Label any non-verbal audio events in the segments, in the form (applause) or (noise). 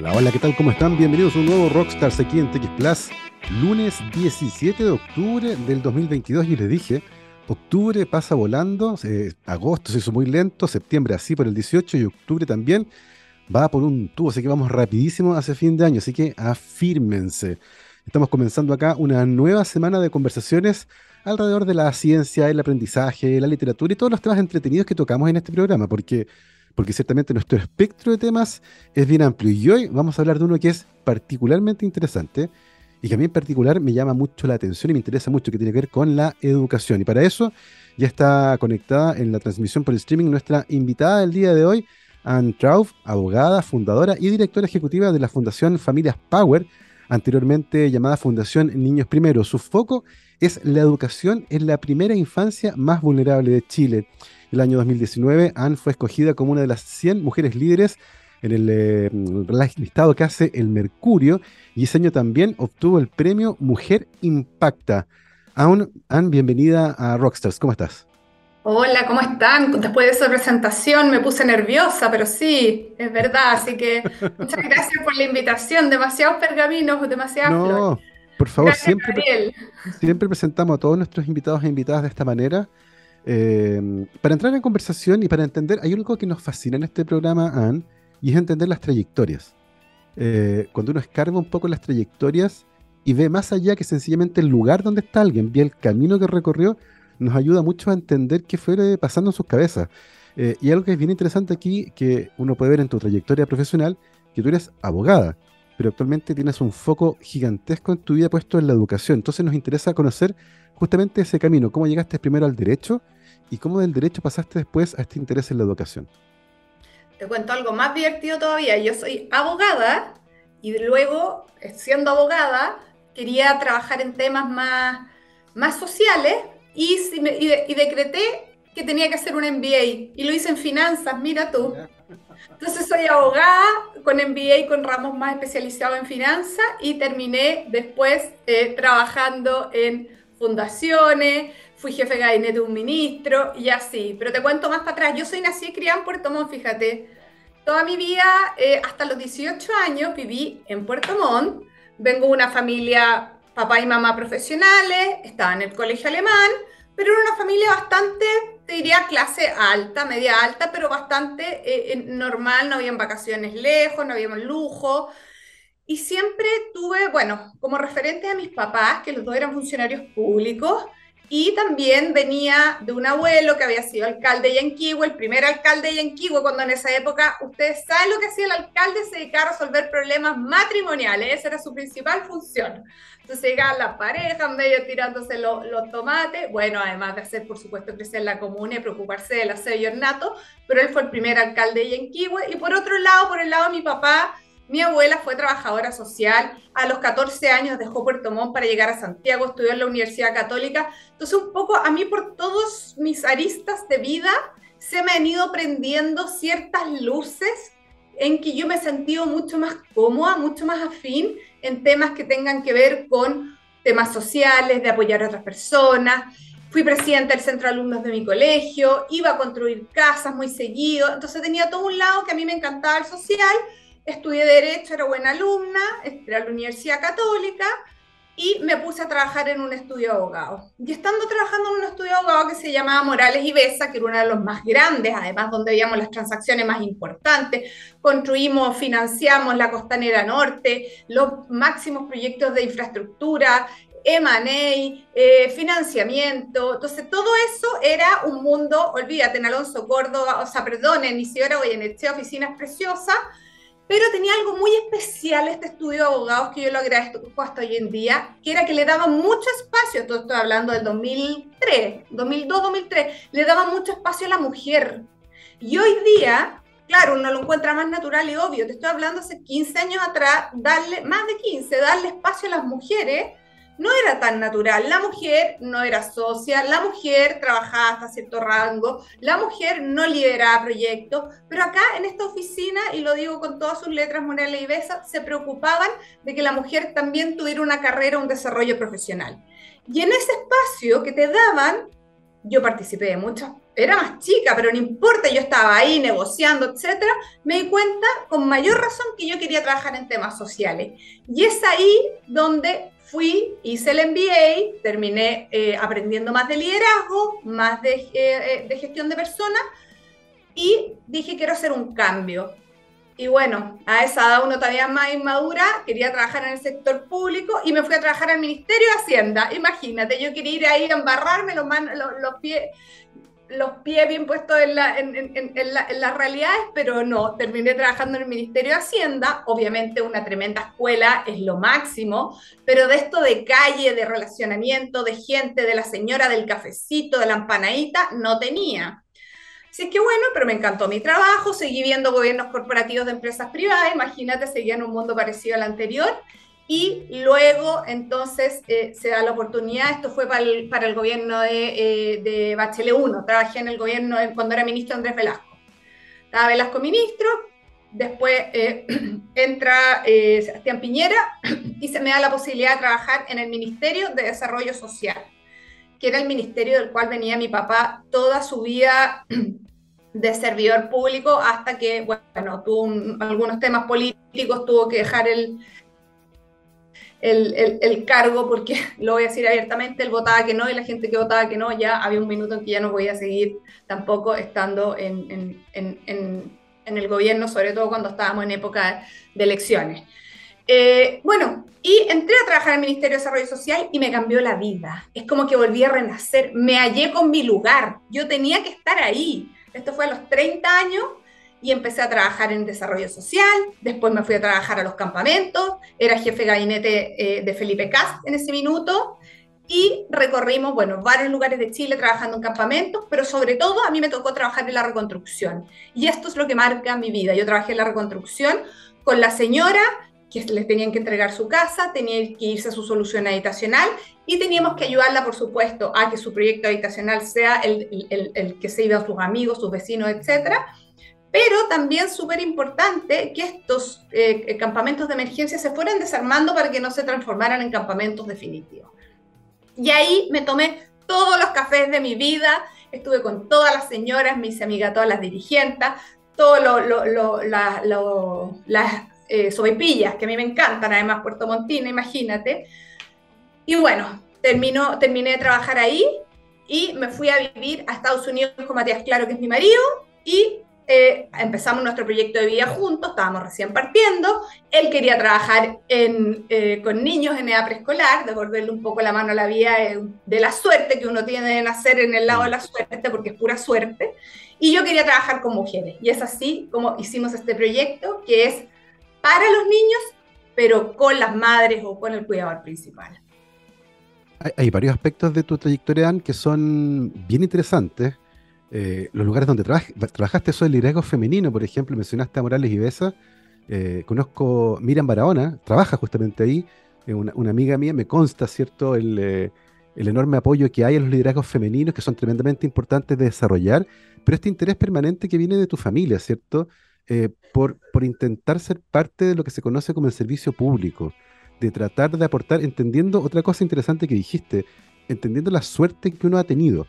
Hola, hola, ¿qué tal? ¿Cómo están? Bienvenidos a un nuevo Rockstars aquí en TX Plus, lunes 17 de octubre del 2022. Y les dije, octubre pasa volando, agosto se hizo muy lento, septiembre así por el 18 y octubre también va por un tubo, así que vamos rapidísimo hacia fin de año, así que afírmense. Estamos comenzando acá una nueva semana de conversaciones alrededor de la ciencia, el aprendizaje, la literatura y todos los temas entretenidos que tocamos en este programa, porque porque ciertamente nuestro espectro de temas es bien amplio. Y hoy vamos a hablar de uno que es particularmente interesante y que a mí en particular me llama mucho la atención y me interesa mucho, que tiene que ver con la educación. Y para eso ya está conectada en la transmisión por streaming nuestra invitada del día de hoy, Anne Trauf, abogada, fundadora y directora ejecutiva de la Fundación Familias Power, anteriormente llamada Fundación Niños Primero. Su foco es la educación en la primera infancia más vulnerable de Chile el año 2019, Anne fue escogida como una de las 100 mujeres líderes en el eh, listado que hace el Mercurio y ese año también obtuvo el premio Mujer Impacta. Anne, bienvenida a Rockstars, ¿cómo estás? Hola, ¿cómo están? Después de esa presentación me puse nerviosa, pero sí, es verdad. Así que (laughs) muchas gracias por la invitación. Demasiados pergaminos, demasiadas no, Por favor, siempre, siempre presentamos a todos nuestros invitados e invitadas de esta manera. Em, para entrar en conversación y para entender, hay algo que nos fascina en este programa, Anne, y es entender las trayectorias. Eh, cuando uno escarba un poco las trayectorias y ve más allá que sencillamente el lugar donde está alguien, ve el camino que recorrió, nos ayuda mucho a entender qué fue pasando en sus cabezas. Eh, y algo que es bien interesante aquí, que uno puede ver en tu trayectoria profesional, que tú eres abogada, pero actualmente tienes un foco gigantesco en tu vida puesto en la educación. Entonces nos interesa conocer justamente ese camino, cómo llegaste primero al derecho y cómo del derecho pasaste después a este interés en la educación. Te cuento algo más divertido todavía. Yo soy abogada y luego, siendo abogada, quería trabajar en temas más, más sociales y, y, decreté que tenía que hacer un MBA y lo hice en finanzas, mira tú. Entonces soy abogada con MBA con ramos más especializados en finanzas y terminé después eh, trabajando en fundaciones, fui jefe de gabinete de un ministro y así. Pero te cuento más para atrás. Yo soy nací y criada en Puerto Montt, fíjate. Toda mi vida, eh, hasta los 18 años, viví en Puerto Montt. Vengo de una familia, papá y mamá profesionales, estaba en el colegio alemán, pero era una familia bastante, te diría, clase alta, media alta, pero bastante eh, normal. No habían vacaciones lejos, no habíamos lujo. Y siempre tuve, bueno, como referente a mis papás, que los dos eran funcionarios públicos, y también venía de un abuelo que había sido alcalde de Yanquihue, el primer alcalde de Yanquihue, cuando en esa época, ustedes saben lo que hacía el alcalde, se dedicaba a resolver problemas matrimoniales, esa era su principal función. Entonces llegaban las parejas, medio tirándose los, los tomates, bueno, además de hacer, por supuesto, crecer la comuna y preocuparse del aseo y ornato, pero él fue el primer alcalde de Yanquihue. Y por otro lado, por el lado de mi papá, mi abuela fue trabajadora social, a los 14 años dejó Puerto Montt para llegar a Santiago, estudió en la Universidad Católica. Entonces, un poco a mí por todos mis aristas de vida se me han ido prendiendo ciertas luces en que yo me he sentido mucho más cómoda, mucho más afín en temas que tengan que ver con temas sociales, de apoyar a otras personas. Fui presidenta del centro de alumnos de mi colegio, iba a construir casas muy seguido, entonces tenía todo un lado que a mí me encantaba el social estudié Derecho, era buena alumna, entré a la Universidad Católica y me puse a trabajar en un estudio de abogado. Y estando trabajando en un estudio de abogado que se llamaba Morales y Besa, que era uno de los más grandes, además donde veíamos las transacciones más importantes, construimos, financiamos la Costanera Norte, los máximos proyectos de infraestructura, M&A, eh, financiamiento, entonces todo eso era un mundo, olvídate, en Alonso Córdoba, o sea, perdón, en Isidora Goyenechea, oficinas preciosas, pero tenía algo muy especial este estudio de abogados que yo lo agradezco hasta hoy en día, que era que le daba mucho espacio, todo estoy hablando del 2003, 2002, 2003, le daba mucho espacio a la mujer. Y hoy día, claro, uno lo encuentra más natural y obvio, te estoy hablando hace 15 años atrás, darle, más de 15, darle espacio a las mujeres no era tan natural. La mujer no era socia, la mujer trabajaba hasta cierto rango, la mujer no lideraba proyectos, pero acá en esta oficina, y lo digo con todas sus letras, Morales y Besa, se preocupaban de que la mujer también tuviera una carrera, un desarrollo profesional. Y en ese espacio que te daban, yo participé de muchos era más chica, pero no importa, yo estaba ahí negociando, etcétera, me di cuenta con mayor razón que yo quería trabajar en temas sociales. Y es ahí donde fui, hice el MBA, terminé eh, aprendiendo más de liderazgo, más de, eh, eh, de gestión de personas y dije quiero hacer un cambio. Y bueno, a esa edad uno todavía más inmadura, quería trabajar en el sector público y me fui a trabajar al Ministerio de Hacienda. Imagínate, yo quería ir ahí a embarrarme los, los, pies los pies bien puestos en, la, en, en, las realidades, pero no, terminé trabajando en el Ministerio de Hacienda, obviamente una tremenda escuela, es lo máximo, pero de esto de calle, de relacionamiento, de gente, de la señora del cafecito, de la empanadita, no tenía. Así que bueno, pero me encantó mi trabajo, seguí viendo gobiernos corporativos de empresas privadas, imagínate, seguía en un mundo parecido al anterior. Y luego, entonces, eh, se da la oportunidad, esto fue para el, para el gobierno de, eh, de, Bachelet 1, trabajé en el gobierno cuando era ministro Andrés Velasco. Estaba Velasco ministro, después eh, (clears throat) entra Sebastián Piñera (clears throat) y se me da la posibilidad de trabajar en el Ministerio de Desarrollo Social que era el ministerio del cual venía mi papá toda su vida (clears throat) de servidor público hasta que, bueno, tuvo algunos temas políticos, tuvo que dejar el, el, cargo porque, (laughs) lo voy a decir abiertamente, él votaba que no y la gente que votaba que no, ya había un minuto en que ya no podía seguir tampoco estando en, en el gobierno, sobre todo cuando estábamos en época de elecciones. Eh, bueno, y entré a trabajar en el Ministerio de Desarrollo Social y me cambió la vida. Es como que volví a renacer, me hallé con mi lugar, yo tenía que estar ahí. Esto fue a los 30 años y empecé a trabajar en desarrollo social, después me fui a trabajar a los campamentos, era jefe de gabinete eh, de Felipe Cast en ese minuto y recorrimos, bueno, varios lugares de Chile trabajando en campamentos, pero sobre todo a mí me tocó trabajar en la reconstrucción. Y esto es lo que marca mi vida. Yo trabajé en la reconstrucción con la señora que les tenían que entregar su casa, tenían que irse a su solución habitacional y teníamos que ayudarla, por supuesto, a que su proyecto habitacional sea el, el, el, que se iba a sus amigos, sus vecinos, etcétera. Pero también súper importante que estos eh, campamentos de emergencia se fueran desarmando para que no se transformaran en campamentos definitivos. Y ahí me tomé todos los cafés de mi vida, estuve con todas las señoras, me hice amiga todas las dirigentes, todo lo, lo, lo, la, las eh, que a mí me encantan, además Puerto Montina, imagínate. Y bueno, terminó, terminé de trabajar ahí y me fui a vivir a Estados Unidos con Matías Claro, que es mi marido, y eh, empezamos nuestro proyecto de vida juntos, estábamos recién partiendo, él quería trabajar en, eh, con niños en edad preescolar, devolverle un poco la mano a la vida de la suerte que uno tiene de nacer en el lado de la suerte, porque es pura suerte, y yo quería trabajar con mujeres, y es así como hicimos este proyecto, que es para los niños, pero con las madres o con el cuidador principal. Hay, varios aspectos de tu trayectoria, Anne, que son bien interesantes. Eh, los lugares donde trabajaste son el liderazgo femenino, por ejemplo, mencionaste a Morales y Besa. Eh, conozco Miriam Barahona, trabaja justamente ahí, eh, una, amiga mía, me consta, ¿cierto?, el, el, enorme apoyo que hay a los liderazgos femeninos, que son tremendamente importantes de desarrollar, pero este interés permanente que viene de tu familia, ¿cierto?, eh, por, por intentar ser parte de lo que se conoce como el servicio público, de tratar de aportar, entendiendo otra cosa interesante que dijiste, entendiendo la suerte que uno ha tenido.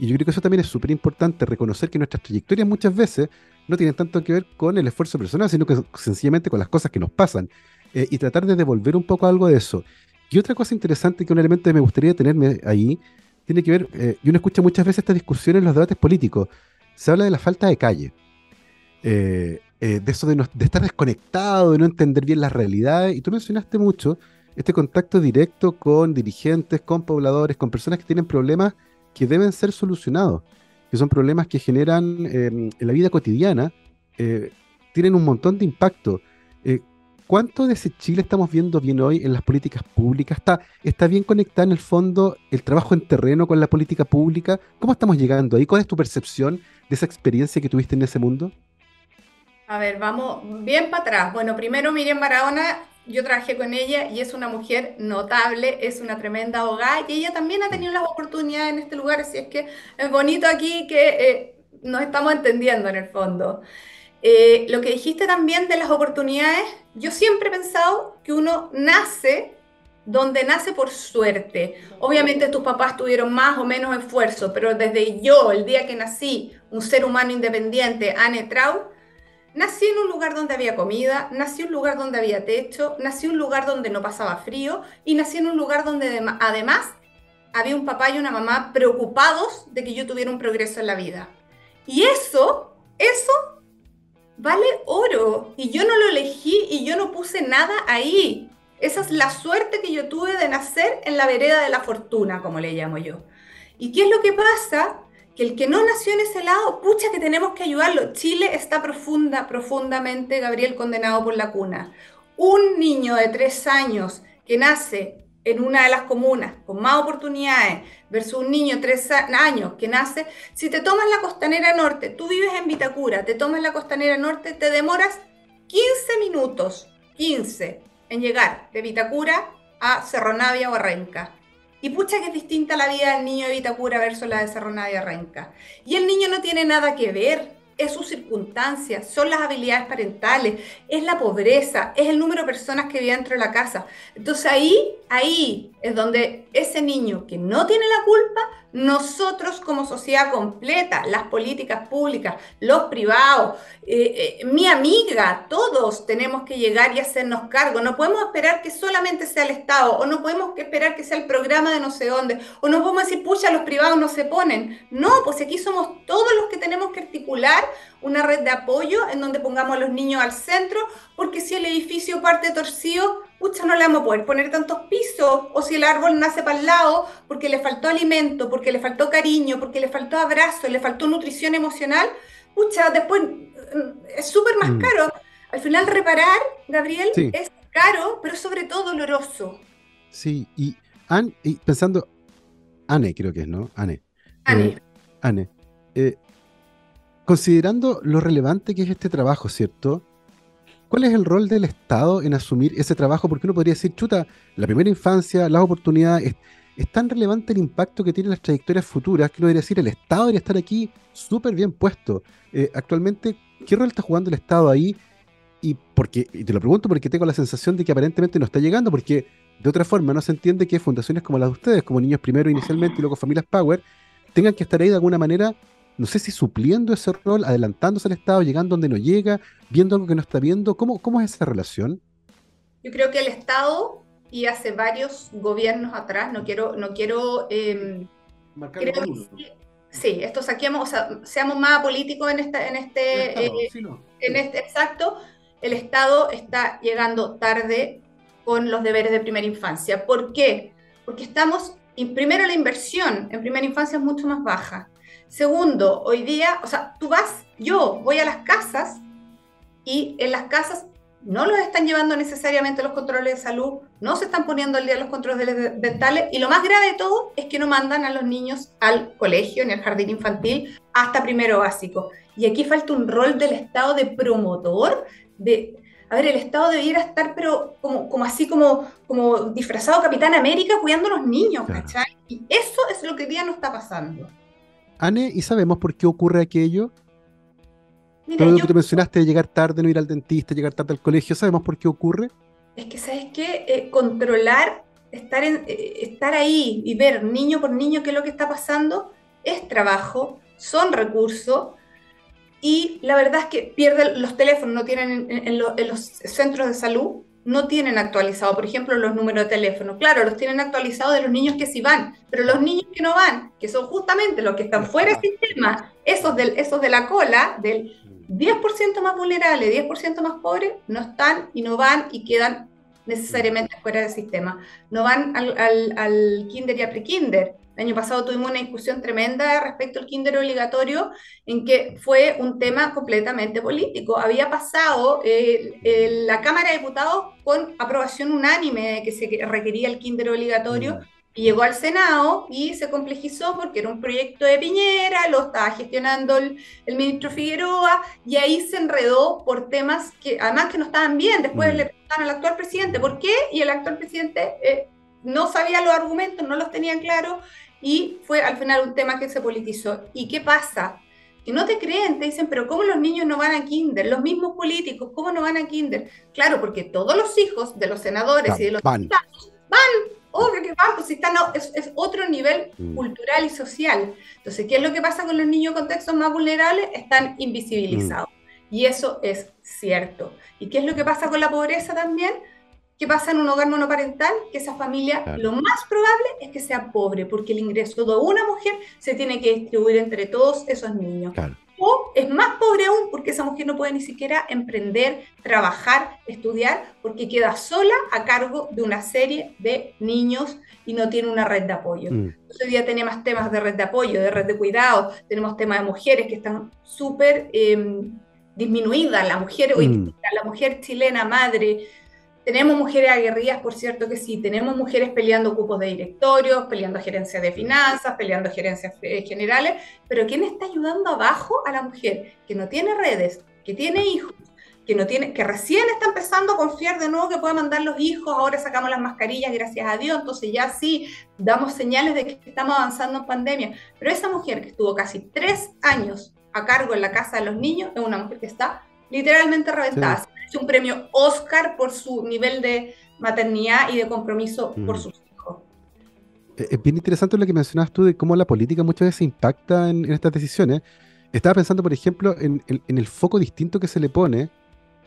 Y yo creo que eso también es súper importante, reconocer que nuestras trayectorias muchas veces no tienen tanto que ver con el esfuerzo personal, sino que sencillamente con las cosas que nos pasan. Eh, y tratar de devolver un poco algo de eso. Y otra cosa interesante, que un elemento que me gustaría tenerme ahí, tiene que ver, eh, y uno escucha muchas veces estas discusiones en los debates políticos, se habla de la falta de calle. Eh, de eso de, estar desconectado, de no entender bien las realidades. Y tú mencionaste mucho este contacto directo con dirigentes, con pobladores, con personas que tienen problemas que deben ser solucionados, que son problemas que generan em, en la vida cotidiana, eh, tienen un montón de impacto. ¿Cuánto de ese Chile estamos viendo bien hoy en las políticas públicas? ¿Está, ¿Está bien conectado en el fondo el trabajo en terreno con la política pública? ¿Cómo estamos llegando ahí? ¿Cuál es tu percepción de esa experiencia que tuviste en ese mundo? A ver, vamos bien para atrás. Bueno, primero Miriam Barahona, yo trabajé con ella y es una mujer notable, es una tremenda abogada y ella también ha tenido las oportunidades en este lugar, así es que es bonito aquí que eh, nos estamos entendiendo en el fondo. Eh, lo que dijiste también de las oportunidades, yo siempre he pensado que uno nace donde nace por suerte. Obviamente tus papás tuvieron más o menos esfuerzo, pero desde yo, el día que nací, un ser humano independiente, Anne Trau, nací en un lugar donde había comida, nací en un lugar donde había techo, nací en un lugar donde no pasaba frío y nací en un lugar donde además había un papá y una mamá preocupados de que yo tuviera un progreso en la vida. Y eso, eso vale oro. Y yo no lo elegí y yo no puse nada ahí. Esa es la suerte que yo tuve de nacer en la vereda de la fortuna, como le llamo yo. ¿Y qué es lo que pasa? Que el que no nació en ese lado, pucha que tenemos que ayudarlo. Chile está profunda, profundamente, Gabriel, condenado por la cuna. Un niño de tres años que nace en una de las comunas con más oportunidades versus un niño de tres años que nace, si te tomas la costanera norte, tú vives en Vitacura, te tomas la costanera norte, te demoras 15 minutos, 15, en llegar de Vitacura a Cerro Navia o. Y pucha que es distinta la vida del niño de Vitacura versus la de Cerro Navia Renca. Y el niño no tiene nada que ver es sus circunstancias, son las habilidades parentales, es la pobreza, es el número de personas que viven dentro de la casa. Entonces ahí, ahí es donde ese niño que no tiene la culpa nosotros como sociedad completa, las políticas públicas, los privados, eh, eh, mi amiga, todos tenemos que llegar y hacernos cargo. No podemos esperar que solamente sea el Estado o no podemos esperar que sea el programa de no sé dónde o no podemos decir, pucha, los privados no se ponen. No, pues aquí somos todos los que tenemos que articular una red de apoyo en donde pongamos a los niños al centro, porque si el edificio parte torcido, pucha, no le vamos a poder poner tantos pisos, o si el árbol nace para el lado porque le faltó alimento, porque le faltó cariño, porque le faltó abrazo, le faltó nutrición emocional, pucha, después mm, es súper más mm. caro. Al final reparar, Gabriel, es caro, pero sobre todo doloroso. Sí, y, pensando, Anne creo que es, ¿no? Anne. Anne. Eh, Anne. Eh, considerando lo relevante que es este trabajo, ¿cierto? ¿Cuál es el rol del Estado en asumir ese trabajo? Porque uno podría decir, chuta, la primera infancia, las oportunidades, es, tan relevante el impacto que tienen las trayectorias futuras que uno debería decir, el Estado debería estar aquí súper bien puesto. Eh, actualmente, ¿qué rol está jugando el Estado ahí? Y, porque, y te lo pregunto porque tengo la sensación de que aparentemente no está llegando, porque de otra forma no se entiende que fundaciones como las de ustedes, como Niños Primero inicialmente y luego Familias Power, tengan que estar ahí de alguna manera no sé si supliendo ese rol, adelantándose al Estado, llegando donde no llega, viendo algo que no está viendo. ¿Cómo, cómo es esa relación? Yo creo que el Estado, y hace varios gobiernos atrás, no quiero, no quiero eh, sí, esto saquemos, o sea, seamos más políticos en, esta, en este, eh, en este exacto, el Estado está llegando tarde con los deberes de primera infancia. ¿Por qué? Porque estamos, primero la inversión en primera infancia es mucho más baja. Segundo, hoy día, o sea, tú vas, yo voy a las casas y en las casas no los están llevando necesariamente los controles de salud, no se están poniendo al día los controles dentales y lo más grave de todo es que no mandan a los niños al colegio ni al jardín infantil hasta primero básico. Y aquí falta un rol del Estado de promotor, de... A ver, el Estado debiera estar, pero como, como así como, como disfrazado Capitán América cuidando a los niños, ¿cachai? Y eso es lo que hoy día no está pasando. Anne, ¿y sabemos por qué ocurre aquello? Todo lo que te mencionaste de llegar tarde, no ir al dentista, llegar tarde al colegio, ¿sabemos por qué ocurre? Es que, ¿sabes qué? Eh, controlar, estar, en, eh, estar ahí y ver niño por niño qué es lo que está pasando, es trabajo, son recursos, y la verdad es que pierden los teléfonos, no tienen en los centros de salud, no tienen actualizado, por ejemplo, los números de teléfono. Claro, los tienen actualizados de los niños que sí van, pero los niños que no van, que son justamente los que están fuera del sistema, esos, del, esos de la cola, del 10% más vulnerable, 10% más pobre, no están y no van y quedan necesariamente fuera del sistema. No van al, al, al kinder y a pre-kinder. El año pasado tuvimos una discusión tremenda respecto al kinder obligatorio, en que fue un tema completamente político. Había pasado eh, la Cámara de Diputados con aprobación unánime de que se requería el kinder obligatorio. Mm. Y llegó al Senado y se complejizó porque era un proyecto de Piñera, lo estaba gestionando el, ministro Figueroa, y ahí se enredó por temas que además que no estaban bien. Después mm. le preguntaron al actual presidente por qué, y el actual presidente eh, no sabía los argumentos, no los tenía claros, y fue al final un tema que se politizó. ¿Y qué pasa? Que no te creen, te dicen, pero ¿cómo los niños no van a kinder? Los mismos políticos, ¿cómo no van a kinder? Claro, porque todos los hijos de los senadores y de los van. van, obvio que van, pues si están, es, es otro nivel mm. cultural y social. Entonces, ¿qué es lo que pasa con los niños en contextos más vulnerables? Están invisibilizados. Mm. Y eso es cierto. ¿Y qué es lo que pasa con la pobreza también? ¿Qué pasa en un hogar monoparental? Que esa familia lo más probable es que sea pobre, porque el ingreso de una mujer se tiene que distribuir entre todos esos niños. O es más pobre aún porque esa mujer no puede ni siquiera emprender, trabajar, estudiar, porque queda sola a cargo de una serie de niños y no tiene una red de apoyo. Mm. Hoy día tenemos temas de red de apoyo, de red de cuidado, tenemos temas de mujeres que están súper eh, disminuidas. La mujer, mm. la mujer chilena, madre, tenemos mujeres aguerridas, por cierto que sí, tenemos mujeres peleando cupos de directorios, peleando gerencias de finanzas, peleando gerencias eh, generales, pero ¿quién está ayudando abajo a la mujer que no tiene redes, que tiene hijos, que, no tiene, que recién está empezando a confiar de nuevo que puede mandar los hijos, ahora sacamos las mascarillas, gracias a Dios, entonces ya sí damos señales de que estamos avanzando en pandemia, pero esa mujer que estuvo casi tres años a cargo en la casa de los niños es una mujer que está literalmente reventada un premio Oscar por su nivel de maternidad y de compromiso por mm. sus hijos. Eh, es bien interesante lo que mencionabas tú de cómo la política muchas veces impacta en, estas decisiones. Estaba pensando, por ejemplo, en, el foco distinto que se le pone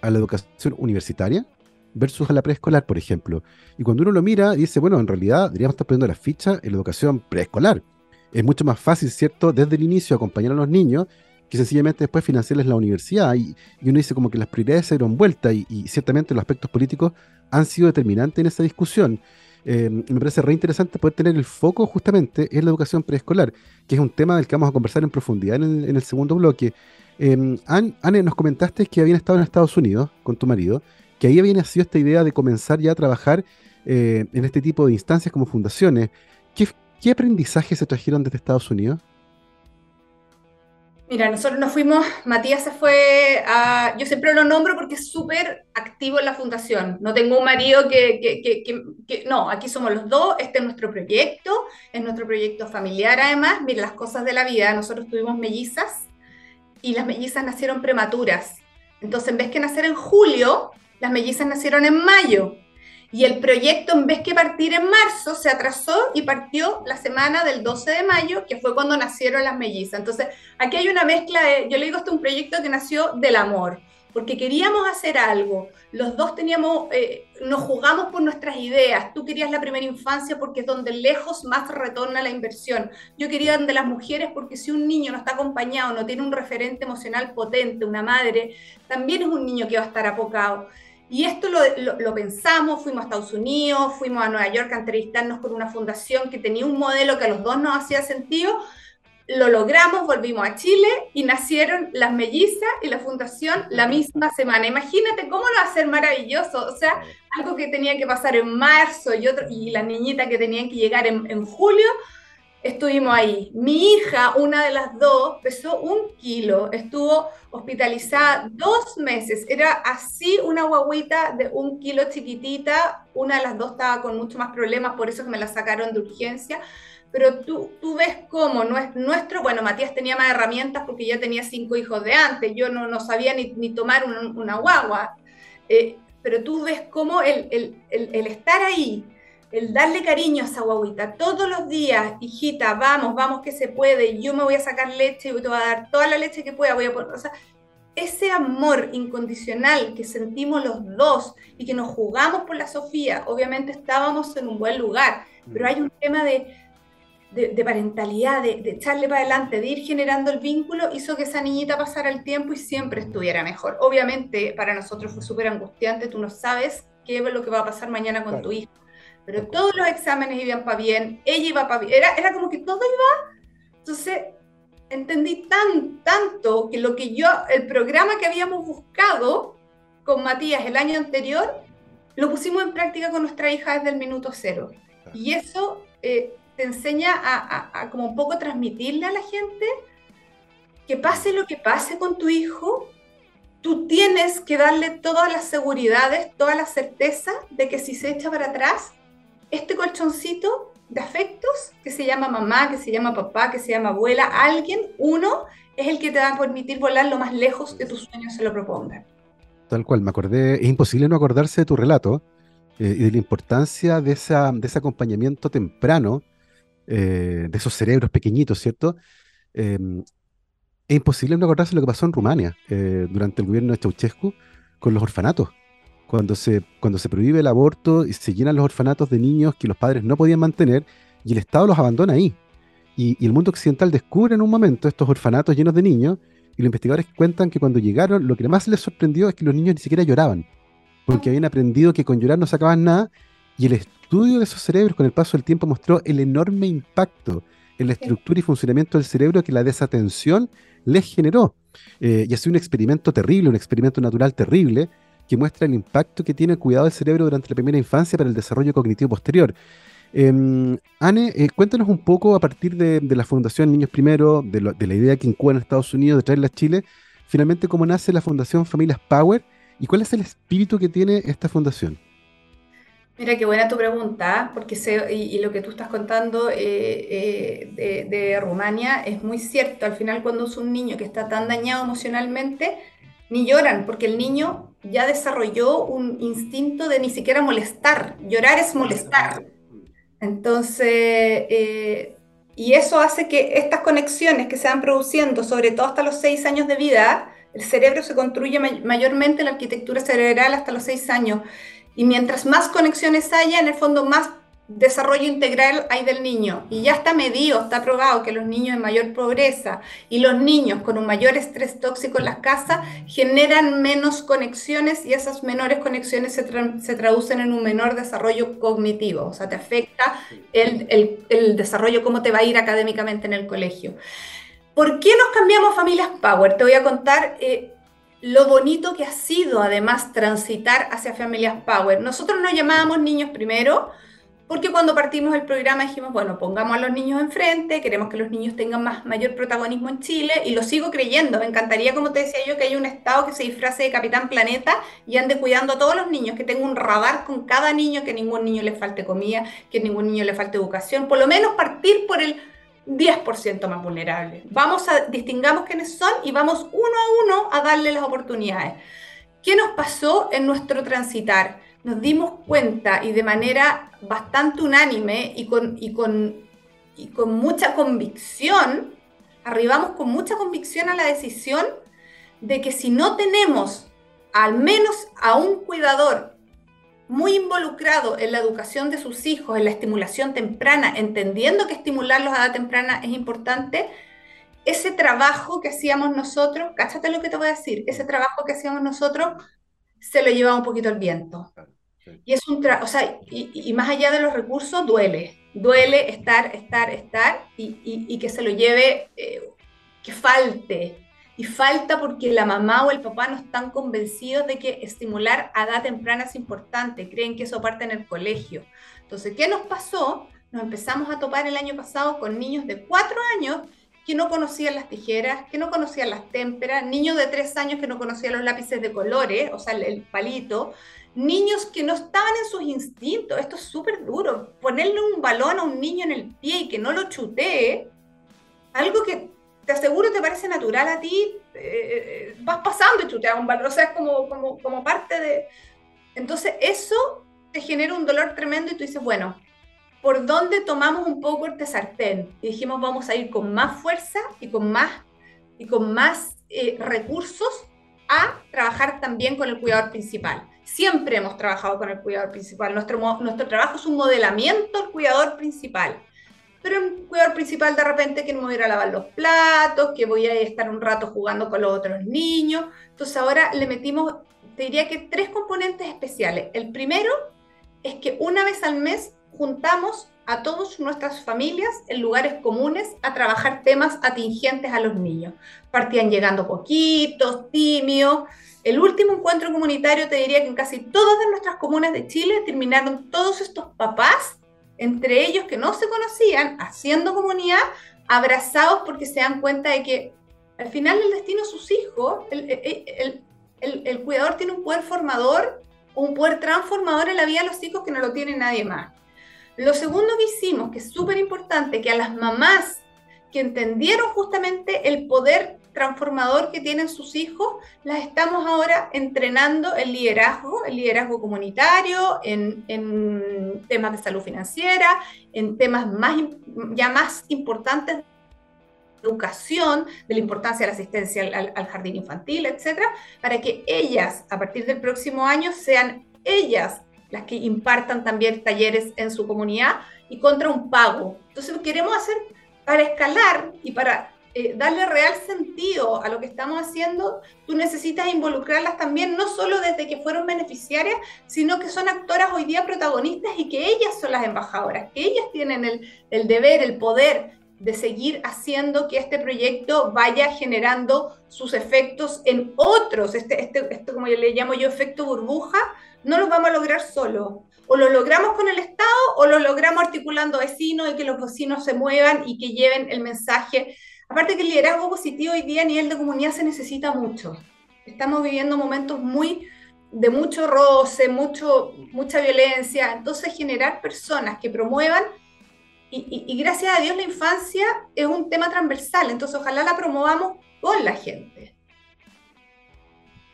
a la educación universitaria versus a la preescolar, por ejemplo. Y cuando uno lo mira, dice, bueno, en realidad deberíamos estar poniendo la ficha en la educación preescolar. Es mucho más fácil, ¿cierto?, desde el inicio acompañar a los niños que sencillamente después financiarles la universidad. Y, uno dice como que las prioridades se dieron vuelta y, ciertamente los aspectos políticos han sido determinantes en esa discusión. Eh, me parece re interesante poder tener el foco justamente en la educación preescolar, que es un tema del que vamos a conversar en profundidad en el, segundo bloque. Eh, Anne, nos comentaste que habían estado en Estados Unidos con tu marido, que ahí había nacido esta idea de comenzar ya a trabajar eh, en este tipo de instancias como fundaciones. ¿Qué, ¿Qué aprendizaje se trajeron desde Estados Unidos? Mira, nosotros nos fuimos, Matías se fue a, yo siempre lo nombro porque es súper activo en la fundación. No tengo un marido que, que, que, no, aquí somos los dos, este es nuestro proyecto, es nuestro proyecto familiar además. Mira, las cosas de la vida, nosotros tuvimos mellizas y las mellizas nacieron prematuras. Entonces, en vez que nacer en julio, las mellizas nacieron en mayo. Y el proyecto, en vez que partir en marzo, se atrasó y partió la semana del 12 de mayo, que fue cuando nacieron las mellizas. Entonces, aquí hay una mezcla de, yo le digo, este es un proyecto que nació del amor, porque queríamos hacer algo. Los dos teníamos, eh, nos jugamos por nuestras ideas. Tú querías la primera infancia porque es donde lejos más retorna la inversión. Yo quería de las mujeres porque si un niño no está acompañado, no tiene un referente emocional potente, una madre, también es un niño que va a estar apocado. Y esto lo, pensamos, fuimos a Estados Unidos, fuimos a Nueva York a entrevistarnos con una fundación que tenía un modelo que a los dos nos hacía sentido. Lo logramos, volvimos a Chile y nacieron las mellizas y la fundación la misma semana. Imagínate cómo lo va a ser maravilloso. O sea, algo que tenía que pasar en marzo y, otro, y la niñita que tenían que llegar en, en julio, estuvimos ahí. Mi hija, una de las dos, pesó un kilo, estuvo hospitalizada dos meses. Era así una guaguita de un kilo chiquitita. Una de las dos estaba con mucho más problemas, por eso que me la sacaron de urgencia. Pero tú, tú ves cómo nuestro, bueno, Matías tenía más herramientas porque ya tenía cinco hijos de antes, yo no, no sabía ni, ni tomar una guagua. Eh, pero tú ves cómo el, el, el, el estar ahí, el darle cariño a esa guaguita. Todos los días, hijita, vamos, vamos que se puede, yo me voy a sacar leche, y te voy a dar toda la leche que pueda, voy a poner, o sea, ese amor incondicional que sentimos los dos y que nos jugamos por la Sofía, obviamente estábamos en un buen lugar, pero hay un tema de, de, parentalidad, de, de, echarle para adelante, de ir generando el vínculo, hizo que esa niñita pasara el tiempo y siempre estuviera mejor. Obviamente para nosotros fue súper angustiante, tú no sabes qué es lo que va a pasar mañana con tu hijo pero todos los exámenes iban para bien, ella iba para bien, era, era como que todo iba. Entonces, entendí tan, tanto que lo que yo, el programa que habíamos buscado con Matías el año anterior, lo pusimos en práctica con nuestra hija desde el minuto cero. Y eso eh, te enseña a, a, como un poco transmitirle a la gente que pase lo que pase con tu hijo, tú tienes que darle todas las seguridades, toda la certeza de que si se echa para atrás, este colchoncito de afectos que se llama mamá, que se llama papá, que se llama abuela, alguien, uno, es el que te va a permitir volar lo más lejos que tus sueños se lo propongan. Tal cual, me acordé, es imposible no acordarse de tu relato, eh, y de la importancia de, ese acompañamiento temprano de esos cerebros pequeñitos, ¿cierto? Em, es imposible no acordarse de lo que pasó en Rumania durante el gobierno de Ceausescu con los orfanatos. Cuando se, cuando se prohíbe el aborto y se llenan los orfanatos de niños que los padres no podían mantener y el Estado los abandona ahí. Y, y el mundo occidental descubre en un momento estos orfanatos llenos de niños y los investigadores cuentan que cuando llegaron, lo que más les sorprendió es que los niños ni siquiera lloraban, porque habían aprendido que con llorar no sacaban nada, y el estudio de esos cerebros con el paso del tiempo mostró el enorme impacto en la estructura y funcionamiento del cerebro que la desatención les generó. Eh, y ha sido un experimento terrible, un experimento natural terrible, que muestra el impacto que tiene el cuidado del cerebro durante la primera infancia para el desarrollo cognitivo posterior. Eh, Anne, cuéntanos un poco a partir de, la Fundación Niños Primero, de, la idea que incuba en Estados Unidos de traerla a Chile, finalmente cómo nace la Fundación Familias Power y cuál es el espíritu que tiene esta fundación. Mira, qué buena tu pregunta, porque sé, y, lo que tú estás contando eh, eh, de, Rumania es muy cierto. Al final, cuando es un niño que está tan dañado emocionalmente, ni lloran, porque el niño ya desarrolló un instinto de ni siquiera molestar. Llorar es molestar. Entonces, eh, y eso hace que estas conexiones que se van produciendo, sobre todo hasta los seis años de vida, el cerebro se construye mayormente la arquitectura cerebral hasta los seis años. Y mientras más conexiones haya, en el fondo más desarrollo integral hay del niño y ya está medido, está probado que los niños en mayor pobreza y los niños con un mayor estrés tóxico en las casas generan menos conexiones y esas menores conexiones se, traducen en un menor desarrollo cognitivo, o sea, te afecta el, desarrollo, cómo te va a ir académicamente en el colegio. ¿Por qué nos cambiamos familias Power? Te voy a contar eh, lo bonito que ha sido además transitar hacia familias Power. Nosotros nos llamábamos niños primero, porque cuando partimos el programa dijimos, bueno, pongamos a los niños enfrente, queremos que los niños tengan más, mayor protagonismo en Chile y lo sigo creyendo. Me encantaría, como te decía yo, que haya un Estado que se disfrace de Capitán Planeta y ande cuidando a todos los niños, que tenga un radar con cada niño, que ningún niño le falte comida, que ningún niño le falte educación, por lo menos partir por el 10% más vulnerable. Vamos a, distingamos quiénes son y vamos uno a uno a darle las oportunidades. ¿Qué nos pasó en nuestro transitar? Nos dimos cuenta y de manera bastante unánime y con, y con, y con mucha convicción, arribamos con mucha convicción a la decisión de que si no tenemos al menos a un cuidador muy involucrado en la educación de sus hijos, en la estimulación temprana, entendiendo que estimularlos a edad temprana es importante, ese trabajo que hacíamos nosotros, cáchate lo que te voy a decir, ese trabajo que hacíamos nosotros se lo llevaba un poquito el viento. Y es un o sea, y, más allá de los recursos, duele. Duele estar, estar, estar y, que se lo lleve, eh, que falte. Y falta porque la mamá o el papá no están convencidos de que estimular a edad temprana es importante. Creen que eso parte en el colegio. Entonces, ¿qué nos pasó? Nos empezamos a topar el año pasado con niños de cuatro años que no conocían las tijeras, que no conocían las témperas, niños de tres años que no conocían los lápices de colores, o sea, el palito, niños que no estaban en sus instintos. Esto es súper duro. Ponerle un balón a un niño en el pie y que no lo chutee, algo que te aseguro te parece natural a ti, eh, eh, vas pasando y chuteas un balón, o sea, es como, como, como parte de... Entonces eso te genera un dolor tremendo y tú dices, bueno, ¿por dónde tomamos un poco este sartén? Y dijimos, vamos a ir con más fuerza y con más, y con más eh, recursos a trabajar también con el cuidador principal. Siempre hemos trabajado con el cuidador principal. Nuestro, nuestro trabajo es un modelamiento al cuidador principal. Pero el cuidador principal de repente que no voy a ir a lavar los platos, que voy a estar un rato jugando con los otros niños. Entonces ahora le metimos, te diría que tres componentes especiales. El primero es que una vez al mes juntamos a todas nuestras familias en lugares comunes a trabajar temas atingentes a los niños. Partían llegando poquitos, tímidos, el último encuentro comunitario te diría que en casi todas nuestras comunas de Chile terminaron todos estos papás, entre ellos que no se conocían, haciendo comunidad, abrazados porque se dan cuenta de que al final el destino de sus hijos, el, el, cuidador tiene un poder formador, un poder transformador en la vida de los hijos que no lo tiene nadie más. Lo segundo que hicimos, que es súper importante, que a las mamás que entendieron justamente el poder transformador que tienen sus hijos, las estamos ahora entrenando en liderazgo, en liderazgo comunitario, en, temas de salud financiera, en temas más, ya más importantes de educación, de la importancia de la asistencia al, al jardín infantil, etcétera, para que ellas, a partir del próximo año, sean ellas las que impartan también talleres en su comunidad y contra un pago. Entonces, queremos hacer para escalar y para eh, darle real sentido a lo que estamos haciendo, tú necesitas involucrarlas también, no solo desde que fueron beneficiarias, sino que son actoras hoy día protagonistas y que ellas son las embajadoras, que ellas tienen el, el deber, el poder de seguir haciendo que este proyecto vaya generando sus efectos en otros, este, este, este como yo le llamo yo, efecto burbuja, no los vamos a lograr solo. O lo logramos con el Estado o lo logramos articulando vecinos y que los vecinos se muevan y que lleven el mensaje. Aparte que el liderazgo positivo hoy día a nivel de comunidad se necesita mucho. Estamos viviendo momentos muy de mucho roce, mucho, mucha violencia. Entonces generar personas que promuevan y, y, gracias a Dios la infancia es un tema transversal, entonces ojalá la promovamos con la gente.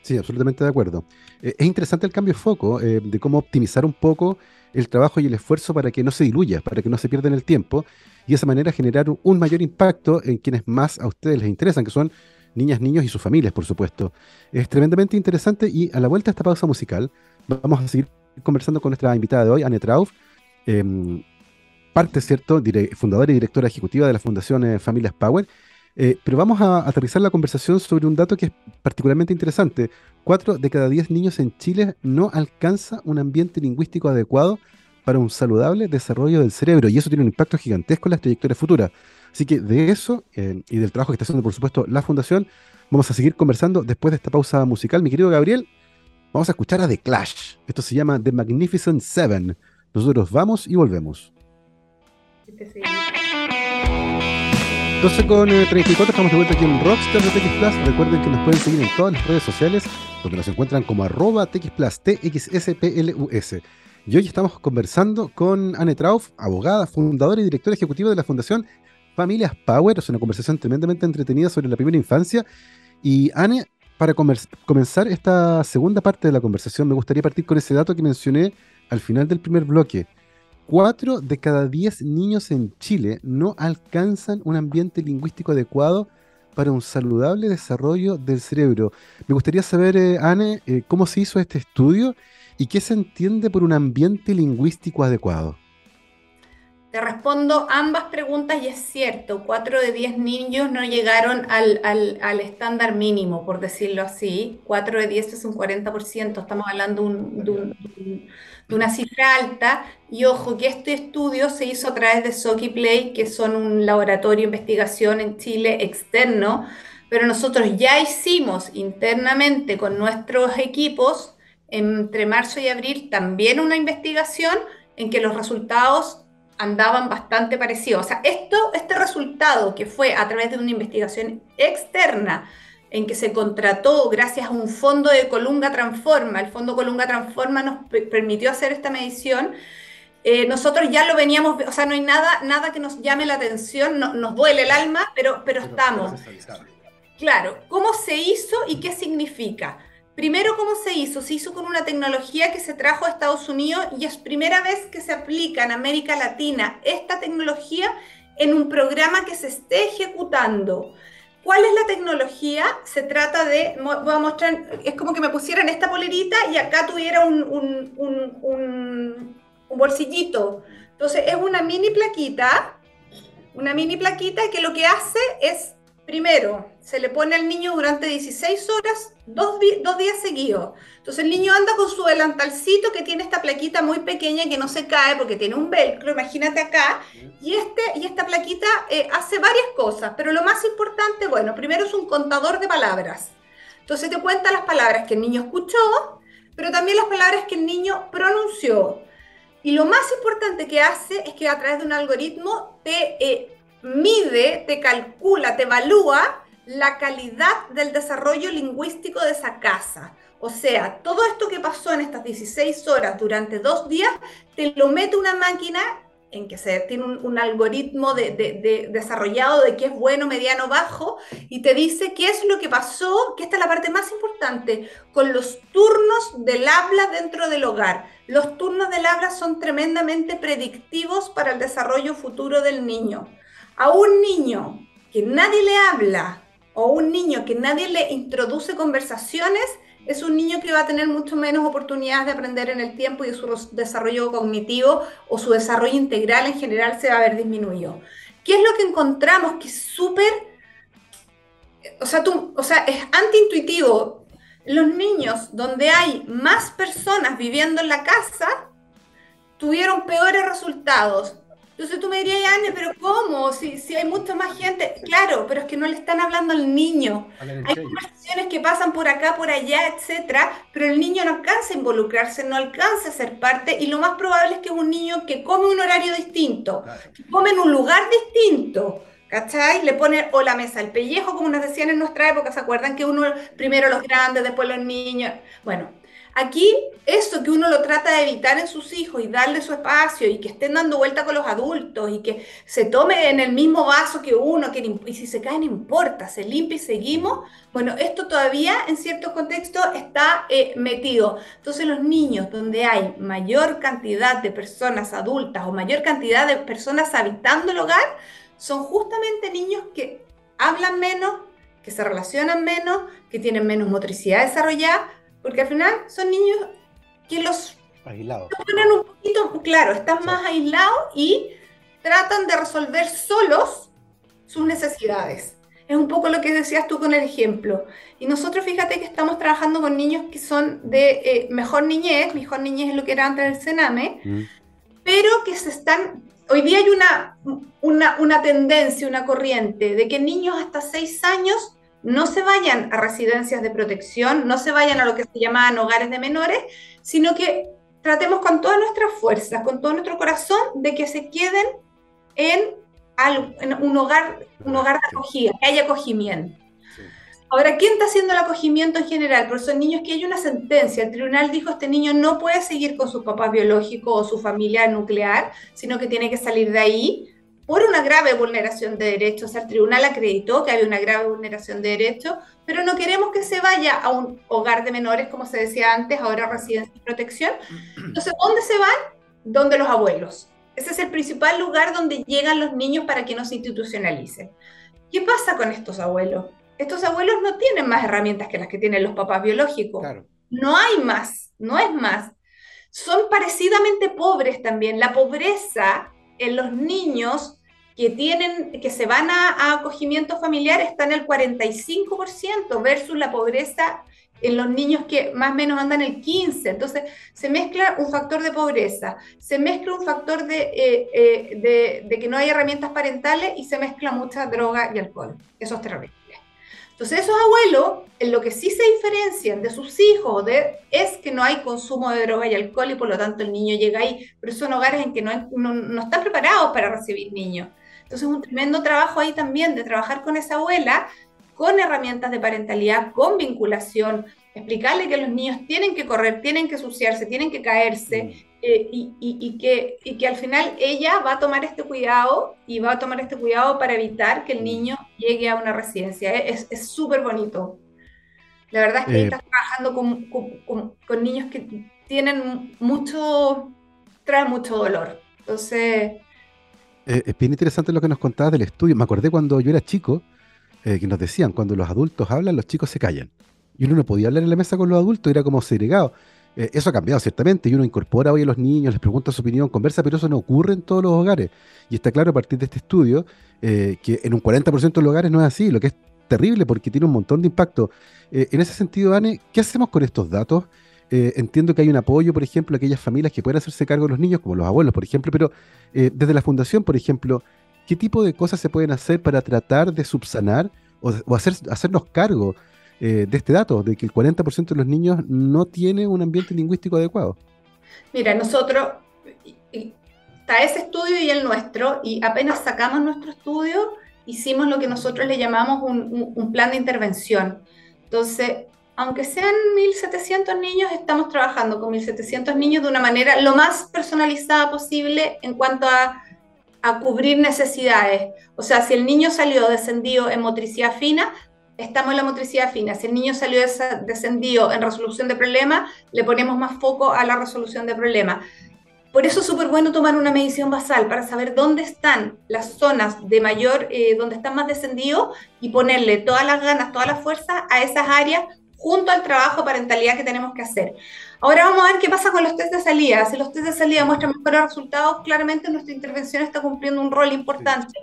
Sí, absolutamente de acuerdo. Eh, es interesante el cambio de foco, eh, de cómo optimizar un poco el trabajo y el esfuerzo para que no se diluya, para que no se pierda en el tiempo, y de esa manera generar un mayor impacto en quienes más a ustedes les interesan, que son niñas, niños y sus familias, por supuesto. Es tremendamente interesante y a la vuelta de esta pausa musical vamos a seguir conversando con nuestra invitada de hoy, Anne Trauf, em, parte, ¿cierto?, fundadora y directora ejecutiva de la Fundación eh, Familias Power, eh, pero vamos a aterrizar la conversación sobre un dato que es particularmente interesante. Cuatro de cada diez niños en Chile no alcanza un ambiente lingüístico adecuado para un saludable desarrollo del cerebro y eso tiene un impacto gigantesco en las trayectorias futuras. Así que de eso eh, y del trabajo que está haciendo, por supuesto, la Fundación, vamos a seguir conversando después de esta pausa musical. Mi querido Gabriel, vamos a escuchar a The Clash. Esto se llama The Magnificent Seven. Nosotros vamos y volvemos. 12 con 34, eh, estamos de vuelta aquí en Rockstar de TX Plus. Recuerden que nos pueden seguir en todas las redes sociales, donde nos encuentran como arroba TX Plus, TXSPLUS. Y hoy estamos conversando con Anne Trauf, abogada, fundadora y directora ejecutiva de la Fundación Familias Power. Es una conversación tremendamente entretenida sobre la primera infancia. Y Anne, para comenzar esta segunda parte de la conversación, me gustaría partir con ese dato que mencioné al final del primer bloque 4 de cada 10 niños en Chile no alcanzan un ambiente lingüístico adecuado para un saludable desarrollo del cerebro. Me gustaría saber, eh, Anne, eh, cómo se hizo este estudio y qué se entiende por un ambiente lingüístico adecuado. Te respondo ambas preguntas y es cierto, 4 de 10 niños no llegaron al, estándar mínimo, por decirlo así. 4 de 10 es un 40%, estamos hablando de un de una cifra alta. Y ojo, que este estudio se hizo a través de Socky Play, que son un laboratorio de investigación en Chile externo, pero nosotros ya hicimos internamente con nuestros equipos entre marzo y abril también una investigación en que los resultados andaban bastante parecidos. O sea, esto, este resultado que fue a través de una investigación externa, en que se contrató gracias a un fondo de Colunga Transforma. El fondo Colunga Transforma nos permitió hacer esta medición. Eh, nosotros ya lo veníamos, o sea, no hay nada, nada que nos llame la atención, nos duele el alma, pero, pero estamos. Claro, ¿cómo se hizo y qué significa? Primero, ¿cómo se hizo? Se hizo con una tecnología que se trajo a Estados Unidos y es primera vez que se aplica en América Latina esta tecnología en un programa que se esté ejecutando. ¿Cuál es la tecnología? Se trata de, voy a mostrar, es como que me pusieran esta polerita y acá tuviera un, un, un, un bolsillito. Entonces es una mini plaquita, una mini plaquita que lo que hace es Primero, se le pone al niño durante 16 horas, dos, días seguidos. Entonces el niño anda con su delantalcito que tiene esta plaquita muy pequeña que no se cae porque tiene un velcro, imagínate acá. Y, este, y esta plaquita eh, hace varias cosas, pero lo más importante, bueno, primero es un contador de palabras. Entonces te cuenta las palabras que el niño escuchó, pero también las palabras que el niño pronunció. Y lo más importante que hace es que a través de un algoritmo te... Eh, mide, te calcula, te evalúa la calidad del desarrollo lingüístico de esa casa. O sea, todo esto que pasó en estas 16 horas durante dos días, te lo mete una máquina en que se tiene un, algoritmo de, desarrollado de qué es bueno, mediano, bajo, y te dice qué es lo que pasó, que esta es la parte más importante, con los turnos del habla dentro del hogar. Los turnos del habla son tremendamente predictivos para el desarrollo futuro del niño. A un niño que nadie le habla o un niño que nadie le introduce conversaciones, es un niño que va a tener mucho menos oportunidades de aprender en el tiempo y su desarrollo cognitivo o su desarrollo integral en general se va a ver disminuido. ¿Qué es lo que encontramos que es súper, o sea, o sea, es antiintuitivo? Los niños donde hay más personas viviendo en la casa tuvieron peores resultados entonces tú me dirías, Anne, pero ¿cómo? Si, si hay mucha más gente. Claro, pero es que no le están hablando al niño. Hay conversaciones que pasan por acá, por allá, etcétera, pero el niño no alcanza a involucrarse, no alcanza a ser parte, y lo más probable es que es un niño que come un horario distinto, que come en un lugar distinto. ¿Cachai? Le pone o la mesa, el pellejo, como nos decían en nuestra época, ¿se acuerdan que uno, primero los grandes, después los niños? Bueno, Aquí, eso que uno lo trata de evitar en sus hijos y darle su espacio y que estén dando vuelta con los adultos y que se tome en el mismo vaso que uno, que, y si se cae no importa, se limpia y seguimos, bueno, esto todavía en ciertos contextos está eh, metido. Entonces los niños donde hay mayor cantidad de personas adultas o mayor cantidad de personas habitando el hogar, son justamente niños que hablan menos, que se relacionan menos, que tienen menos motricidad desarrollada, porque al final son niños que los aislados. ponen un poquito, claro, están más aislados y tratan de resolver solos sus necesidades. Es un poco lo que decías tú con el ejemplo. Y nosotros fíjate que estamos trabajando con niños que son de eh, mejor niñez, mejor niñez es lo que era antes del Sename, mm. pero que se están... Hoy día hay una, una, una tendencia, una corriente de que niños hasta seis años no se vayan a residencias de protección, no se vayan a lo que se llaman hogares de menores, sino que tratemos con todas nuestras fuerzas, con todo nuestro corazón, de que se queden en, un, hogar, un hogar de acogida, que haya acogimiento. Ahora, ¿quién está haciendo el acogimiento en general? Por son niños que hay una sentencia. El tribunal dijo este niño no puede seguir con su papá biológico o su familia nuclear, sino que tiene que salir de ahí por una grave vulneración de derechos. El tribunal acreditó que había una grave vulneración de derechos, pero no queremos que se vaya a un hogar de menores, como se decía antes, ahora residencia y protección. Entonces, ¿dónde se van? Donde los abuelos. Ese es el principal lugar donde llegan los niños para que no se institucionalicen. ¿Qué pasa con estos abuelos? Estos abuelos no tienen más herramientas que las que tienen los papás biológicos. No hay más, no es más. Son parecidamente pobres también. La pobreza en los niños que tienen, que se van a, acogimiento familiar está en el 45% versus la pobreza en los niños que más o menos andan el 15. Entonces, se mezcla un factor de pobreza, se mezcla un factor de, eh, eh, de, que no hay herramientas parentales y se mezcla mucha droga y alcohol. Eso es terrible. Entonces, esos abuelos, en lo que sí se diferencian de sus hijos de, es que no hay consumo de droga y alcohol y por lo tanto el niño llega ahí, pero son hogares en que no, no, no están preparados para recibir niños. Entonces, un tremendo trabajo ahí también de trabajar con esa abuela, con herramientas de parentalidad, con vinculación, explicarle que los niños tienen que correr, tienen que suciarse, tienen que caerse, mm. eh, y, que, y que al final ella va a tomar este cuidado y va a tomar este cuidado para evitar que el mm. niño llegue a una residencia. Es súper bonito. La verdad es que eh, estás trabajando con, con, con, niños que tienen mucho, traen mucho dolor. Entonces, eh, es bien interesante lo que nos contabas del estudio. Me acordé cuando yo era chico, eh, que nos decían, cuando los adultos hablan, los chicos se callan. Y uno no podía hablar en la mesa con los adultos, era como segregado. Eh, eso ha cambiado ciertamente y uno incorpora hoy a los niños, les pregunta su opinión, conversa, pero eso no ocurre en todos los hogares. Y está claro a partir de este estudio que en un 40% de los hogares no es así, lo que es terrible porque tiene un montón de impacto. en ese sentido, Anne, ¿qué hacemos con estos datos? Eh, entiendo que hay un apoyo, por ejemplo, a aquellas familias que pueden hacerse cargo de los niños, como los abuelos, por ejemplo, pero eh, desde la fundación, por ejemplo, ¿qué tipo de cosas se pueden hacer para tratar de subsanar o, hacer, hacernos cargo eh, de este dato, de que el 40% de los niños no tiene un ambiente lingüístico adecuado? Mira, nosotros, está ese estudio y el nuestro, y apenas sacamos nuestro estudio, hicimos lo que nosotros le llamamos un plan de intervención. Entonces, aunque sean 1.700 niños, estamos trabajando con 1.700 niños de una manera lo más personalizada posible en cuanto a, cubrir necesidades. O sea, si el niño salió descendido en motricidad fina, estamos en la motricidad fina. Si el niño salió descendido en resolución de problemas, le ponemos más foco a la resolución de problemas. Por eso es súper bueno tomar una medición basal para saber dónde están las zonas de mayor, eh, donde están más descendidos y ponerle todas las ganas, toda la fuerza a esas áreas junto al trabajo parentalidad que tenemos que hacer. Ahora vamos a ver qué pasa con los test de salida. Si los test de salida muestran mejores resultados, claramente nuestra intervención está cumpliendo un rol importante.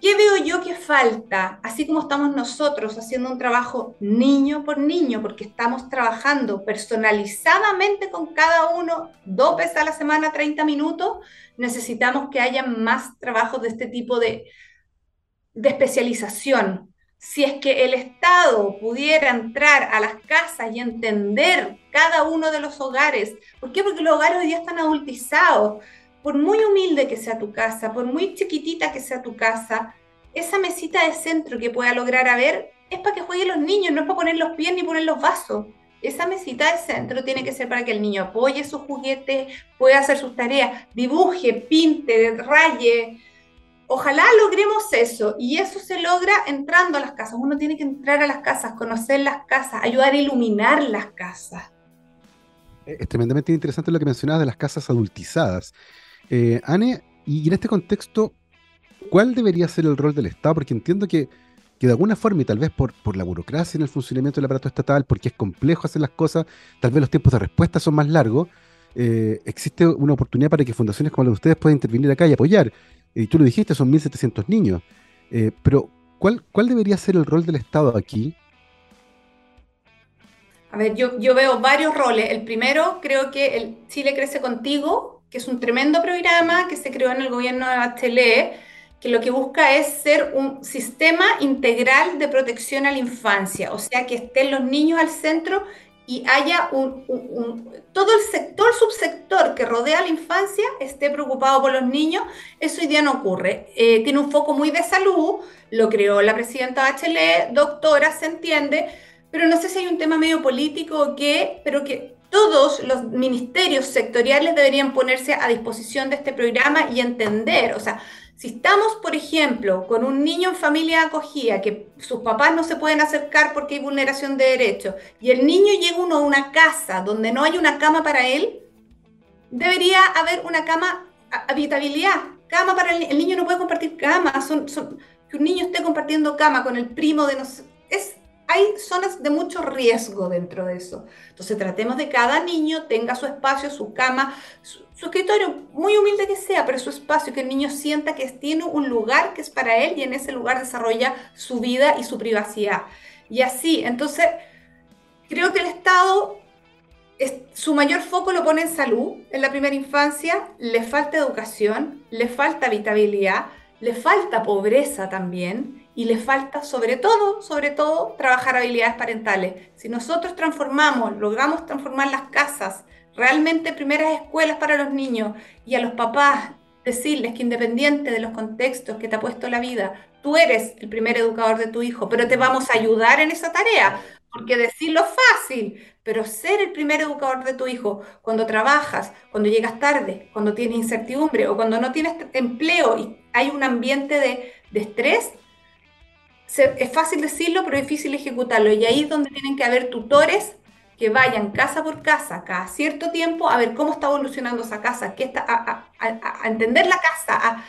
¿Qué veo yo que falta? Así como estamos nosotros haciendo un trabajo niño por niño, porque estamos trabajando personalizadamente con cada uno dos veces a la semana, 30 minutos, necesitamos que haya más trabajos de este tipo de, de especialización. Si es que el Estado pudiera entrar a las casas y entender cada uno de los hogares, ¿por qué? Porque los hogares hoy día están adultizados por muy humilde que sea tu casa, por muy chiquitita que sea tu casa, esa mesita de centro que pueda lograr a ver es para que jueguen los niños, no es para poner los pies ni poner los vasos. Esa mesita de centro tiene que ser para que el niño apoye sus juguetes, pueda hacer sus tareas, dibuje, pinte, raye. Ojalá logremos eso y eso se logra entrando a las casas. Uno tiene que entrar a las casas, conocer las casas, ayudar a iluminar las casas. Es tremendamente interesante lo que mencionabas de las casas adultizadas. Eh, Anne, y en este contexto, ¿cuál debería ser el rol del Estado? Porque entiendo que, de alguna forma, y tal vez por, por la burocracia en el funcionamiento del aparato estatal, porque es complejo hacer las cosas, tal vez los tiempos de respuesta son más largos, eh, existe una oportunidad para que fundaciones como la de ustedes puedan intervenir acá y apoyar. Y tú lo dijiste, son 1.700 niños. Eh, pero, ¿cuál, ¿cuál debería ser el rol del Estado aquí? A ver, yo, yo veo varios roles. El primero, creo que el Chile crece contigo que es un tremendo programa que se creó en el gobierno de Bachelet, que lo que busca es ser un sistema integral de protección a la infancia, o sea, que estén los niños al centro y haya un, todo el sector, subsector que rodea a la infancia esté preocupado por los niños, eso hoy día no ocurre. Eh, tiene un foco muy de salud, lo creó la presidenta Bachelet, doctora, se entiende, pero no sé si hay un tema medio político o qué, pero que todos los ministerios sectoriales deberían ponerse a disposición de este programa y entender, o sea, si estamos, por ejemplo, con un niño en familia acogida, que sus papás no se pueden acercar porque hay vulneración de derechos, y el niño llega uno a una casa donde no hay una cama para él, debería haber una cama, habitabilidad, cama para el, niño no puede compartir cama, son, que un niño esté compartiendo cama con el primo de no es hay zonas de mucho riesgo dentro de eso. Entonces tratemos de que cada niño tenga su espacio, su cama, su, escritorio, muy humilde que sea, pero su espacio, que el niño sienta que tiene un lugar que es para él y en ese lugar desarrolla su vida y su privacidad. Y así, entonces, creo que el Estado, su mayor foco lo pone en salud en la primera infancia, le falta educación, le falta habitabilidad, le falta pobreza también y le falta sobre todo, sobre todo, trabajar habilidades parentales. Si nosotros transformamos, logramos transformar las casas, realmente primeras escuelas para los niños y a los papás decirles que independiente de los contextos que te ha puesto la vida, tú eres el primer educador de tu hijo, pero te vamos a ayudar en esa tarea, porque decirlo fácil, pero ser el primer educador de tu hijo cuando trabajas, cuando llegas tarde, cuando tienes incertidumbre o cuando no tienes empleo y hay un ambiente de, de estrés, es fácil decirlo, pero difícil ejecutarlo. Y ahí es donde tienen que haber tutores que vayan casa por casa, cada cierto tiempo, a ver cómo está evolucionando esa casa, qué está, a, entender la casa,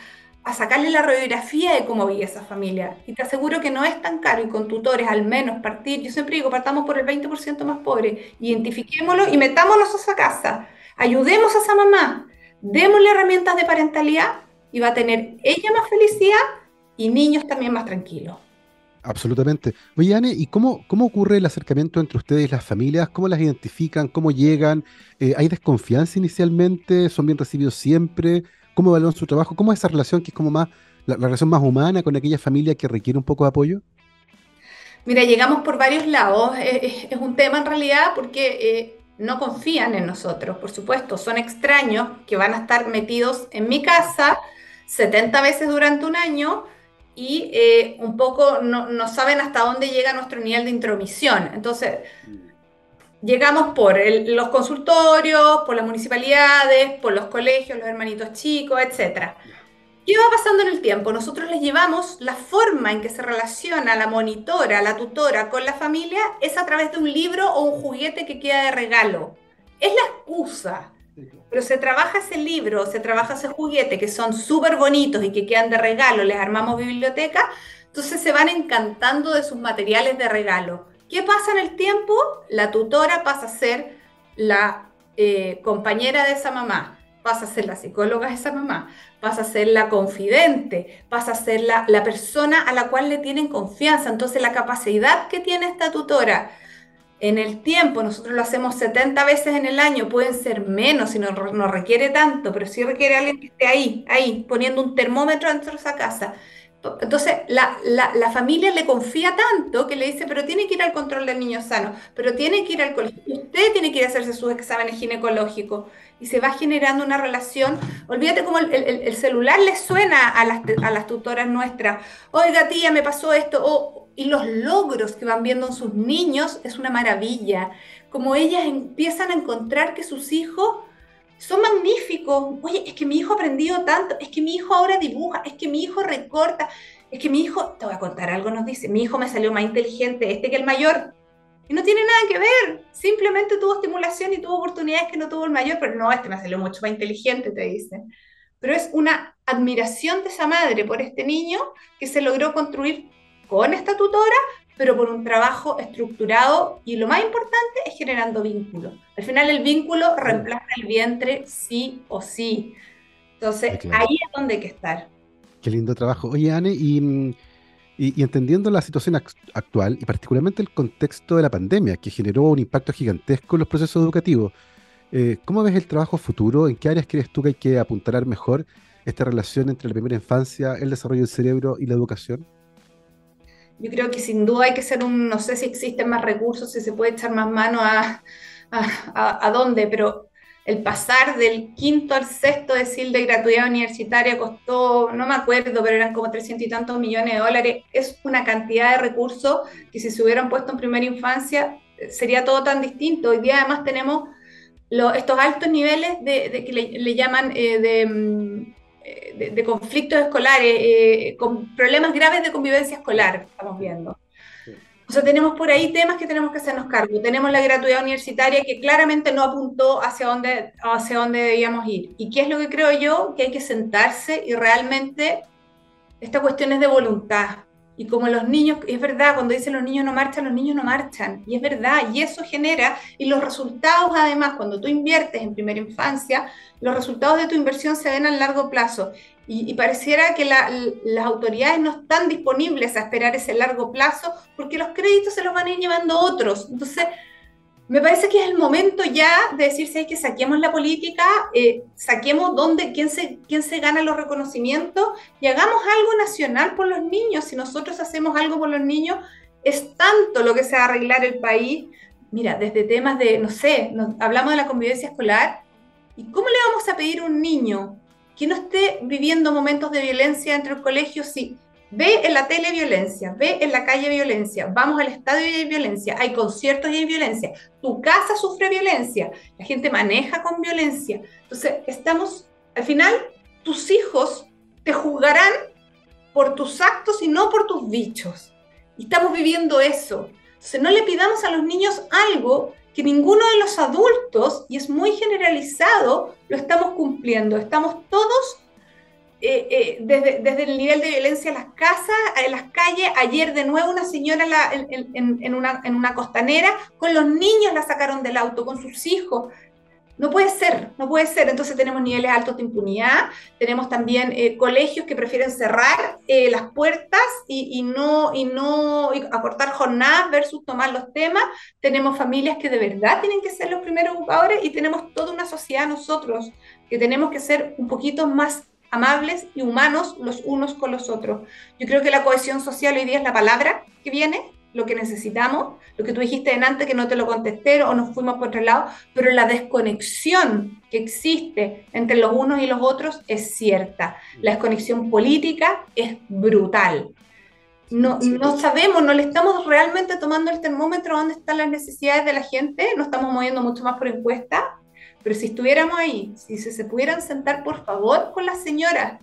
a, sacarle la radiografía de cómo vive esa familia. Y te aseguro que no es tan caro y con tutores al menos partir, yo siempre digo, partamos por el 20% más pobre, identifiquémoslo y metámonos a esa casa, ayudemos a esa mamá, démosle herramientas de parentalidad y va a tener ella más felicidad y niños también más tranquilos. Absolutamente. Oye, Anne, ¿y cómo, cómo ocurre el acercamiento entre ustedes y las familias? ¿Cómo las identifican? ¿Cómo llegan? Eh, ¿Hay desconfianza inicialmente? ¿Son bien recibidos siempre? ¿Cómo evalúan su trabajo? ¿Cómo es esa relación que es como más, la, relación más humana con aquella familia que requiere un poco de apoyo? Mira, llegamos por varios lados. Es, un tema en realidad porque eh, no confían en nosotros, por supuesto. Son extraños que van a estar metidos en mi casa 70 veces durante un año y eh, un poco no, saben hasta dónde llega nuestro nivel de intromisión. Entonces, llegamos por los consultorios, por las municipalidades, por los colegios, los hermanitos chicos, etc. ¿Qué va pasando en el tiempo? Nosotros les llevamos la forma en que se relaciona la monitora, la tutora con la familia, es a través de un libro o un juguete que queda de regalo. Es la excusa. Pero se trabaja ese libro, se trabaja ese juguete que son súper bonitos y que quedan de regalo, les armamos biblioteca, entonces se van encantando de sus materiales de regalo. ¿Qué pasa en el tiempo? La tutora pasa a ser la eh, compañera de esa mamá, pasa a ser la psicóloga de esa mamá, pasa a ser la confidente, pasa a ser la, la persona a la cual le tienen confianza. Entonces la capacidad que tiene esta tutora en el tiempo, nosotros lo hacemos 70 veces en el año, pueden ser menos si no, no requiere tanto, pero sí requiere alguien que esté ahí, ahí, poniendo un termómetro dentro de esa casa. Entonces, la, la, familia le confía tanto que le dice, pero tiene que ir al control del niño sano, pero tiene que ir al colegio, usted tiene que ir a hacerse sus exámenes ginecológicos. Y se va generando una relación. Olvídate cómo el, el, celular le suena a las, a las tutoras nuestras. Oiga, tía, me pasó esto. Y los logros que van viendo en sus niños es una maravilla. Como ellas empiezan a encontrar que sus hijos son magníficos. Oye, es que mi hijo ha aprendido tanto, es que mi hijo ahora dibuja, es que mi hijo recorta, es que mi hijo, te voy a contar algo, nos dice, mi hijo me salió más inteligente este que el mayor. Y no tiene nada que ver, simplemente tuvo estimulación y tuvo oportunidades que no tuvo el mayor, pero no, este me salió mucho más inteligente, te dicen. Pero es una admiración de esa madre por este niño que se logró construir con esta tutora, pero por un trabajo estructurado y lo más importante es generando vínculos. Al final el vínculo reemplaza el vientre sí o sí. Entonces ahí es donde hay que estar. Qué lindo trabajo. Oye, Anne, y, y, entendiendo la situación actual y particularmente el contexto de la pandemia que generó un impacto gigantesco en los procesos educativos, eh, ¿cómo ves el trabajo futuro? ¿En qué áreas crees tú que hay que apuntalar mejor esta relación entre la primera infancia, el desarrollo del cerebro y la educación? Yo creo que sin duda hay que ser un, no sé si existen más recursos, si se puede echar más mano a, a, a, dónde, pero el pasar del quinto al sexto decil de gratuidad universitaria costó, no me acuerdo, pero eran como 300 y tantos millones de dólares. Es una cantidad de recursos que si se hubieran puesto en primera infancia sería todo tan distinto. Hoy día además tenemos estos altos niveles de, que le, llaman eh, de mm, de, conflictos escolares, eh, con problemas graves de convivencia escolar, estamos viendo. O sea, tenemos por ahí temas que tenemos que hacernos cargo. Tenemos la gratuidad universitaria que claramente no apuntó hacia dónde, hacia dónde debíamos ir. ¿Y qué es lo que creo yo? Que hay que sentarse y realmente esta cuestión es de voluntad. Y como los niños, es verdad, cuando dicen los niños no marchan, los niños no marchan. Y es verdad, y eso genera, y los resultados además, cuando tú inviertes en primera infancia, los resultados de tu inversión se ven a largo plazo. Y, pareciera que las autoridades no están disponibles a esperar ese largo plazo porque los créditos se los van a ir llevando otros. Entonces, me parece que es el momento ya de decirse que saquemos la política, eh, saquemos dónde, quién se, quién se gana los reconocimientos y hagamos algo nacional por los niños. Si nosotros hacemos algo por los niños, es tanto lo que se va a arreglar el país. Mira, desde temas de, no sé, hablamos de la convivencia escolar. ¿Y cómo le vamos a pedir a un niño que no esté viviendo momentos de violencia entre el colegio si Ve en la tele violencia, ve en la calle violencia, vamos al estadio y hay violencia, hay conciertos y hay violencia, tu casa sufre violencia, la gente maneja con violencia. Entonces, estamos, al final, tus hijos te juzgarán por tus actos y no por tus bichos. Y estamos viviendo eso. Entonces, no le pidamos a los niños algo que ninguno de los adultos, y es muy generalizado, lo estamos cumpliendo. Estamos todos eh, eh, desde, desde, el nivel de violencia en las casas, en las calles. Ayer de nuevo una señora en, una, en, una, costanera, con los niños la sacaron del auto, con sus hijos. No puede ser, no puede ser. Entonces tenemos niveles altos de impunidad, tenemos también eh, colegios que prefieren cerrar las puertas y, no, y no acortar jornadas versus tomar los temas. Tenemos familias que de verdad tienen que ser los primeros educadores y tenemos toda una sociedad nosotros que tenemos que ser un poquito más amables y humanos los unos con los otros. Yo creo que la cohesión social hoy día es la palabra que viene, lo que necesitamos, lo que tú dijiste en antes que no te lo contesté o nos fuimos por otro lado, pero la desconexión que existe entre los unos y los otros es cierta. La desconexión política es brutal. No, no sabemos, no le estamos realmente tomando el termómetro dónde están las necesidades de la gente, no estamos moviendo mucho más por encuesta, pero si estuviéramos ahí, si se, se pudieran sentar por favor con las señoras,